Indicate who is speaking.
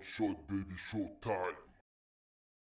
Speaker 1: Short baby, short time.